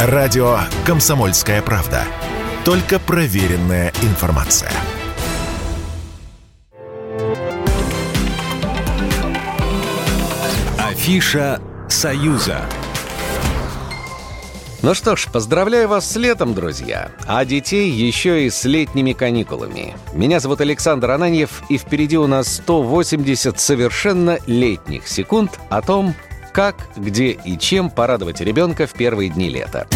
Радио «Комсомольская правда». Только проверенная информация. Афиша «Союза». Ну что ж, поздравляю вас с летом, друзья, а детей еще и с летними каникулами. Меня зовут Александр Ананьев, и впереди у нас 180 совершенно летних секунд о том, как, где и чем порадовать ребенка в первые дни лета.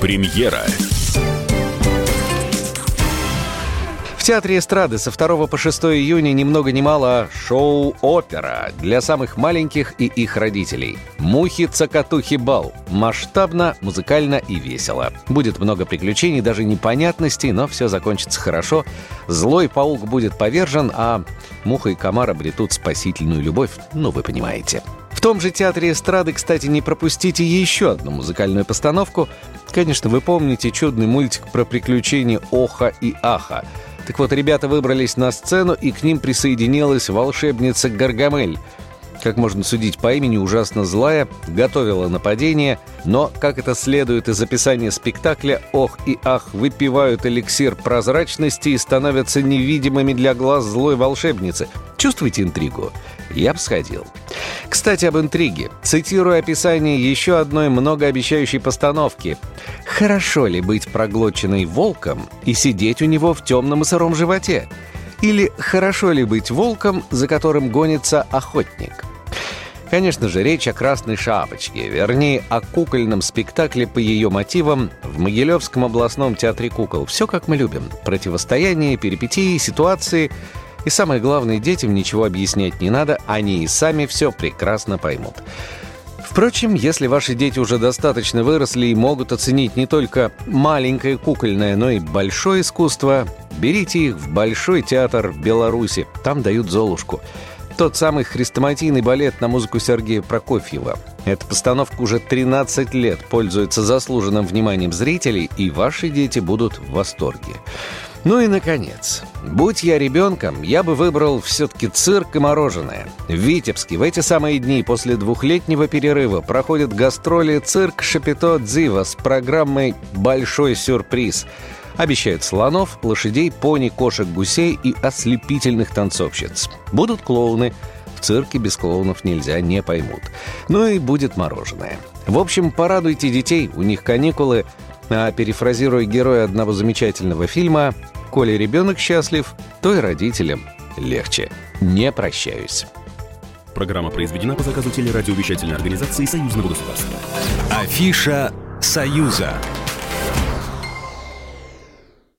Премьера Театре эстрады со 2 по 6 июня ни много ни мало шоу-опера для самых маленьких и их родителей. «Мухи-цокотухи бал». Масштабно, музыкально и весело. Будет много приключений, даже непонятностей, но все закончится хорошо. Злой паук будет повержен, а муха и комар обретут спасительную любовь, ну вы понимаете. В том же театре эстрады, кстати, не пропустите еще одну музыкальную постановку. Конечно, вы помните чудный мультик про приключения Оха и Аха – так вот, ребята выбрались на сцену, и к ним присоединилась волшебница Гаргамель. Как можно судить по имени, ужасно злая, готовила нападение, но, как это следует из описания спектакля, ох и ах выпивают эликсир прозрачности и становятся невидимыми для глаз злой волшебницы. Чувствуете интригу? Я бы сходил. Кстати, об интриге. Цитирую описание еще одной многообещающей постановки. «Хорошо ли быть проглоченной волком и сидеть у него в темном и сыром животе? Или хорошо ли быть волком, за которым гонится охотник?» Конечно же, речь о «Красной шапочке», вернее, о кукольном спектакле по ее мотивам в Могилевском областном театре кукол. Все как мы любим. Противостояние, перипетии, ситуации — и самое главное, детям ничего объяснять не надо, они и сами все прекрасно поймут. Впрочем, если ваши дети уже достаточно выросли и могут оценить не только маленькое кукольное, но и большое искусство, берите их в Большой театр в Беларуси. Там дают «Золушку». Тот самый хрестоматийный балет на музыку Сергея Прокофьева. Эта постановка уже 13 лет пользуется заслуженным вниманием зрителей, и ваши дети будут в восторге. Ну и, наконец, будь я ребенком, я бы выбрал все-таки цирк и мороженое. В Витебске в эти самые дни после двухлетнего перерыва проходит гастроли цирк «Шапито Дзива» с программой «Большой сюрприз». Обещают слонов, лошадей, пони, кошек, гусей и ослепительных танцовщиц. Будут клоуны. В цирке без клоунов нельзя, не поймут. Ну и будет мороженое. В общем, порадуйте детей, у них каникулы. А перефразируя героя одного замечательного фильма, Коли ребенок счастлив, то и родителям легче. Не прощаюсь. Программа произведена по заказу телерадиовещательной организации Союзного государства. Афиша «Союза».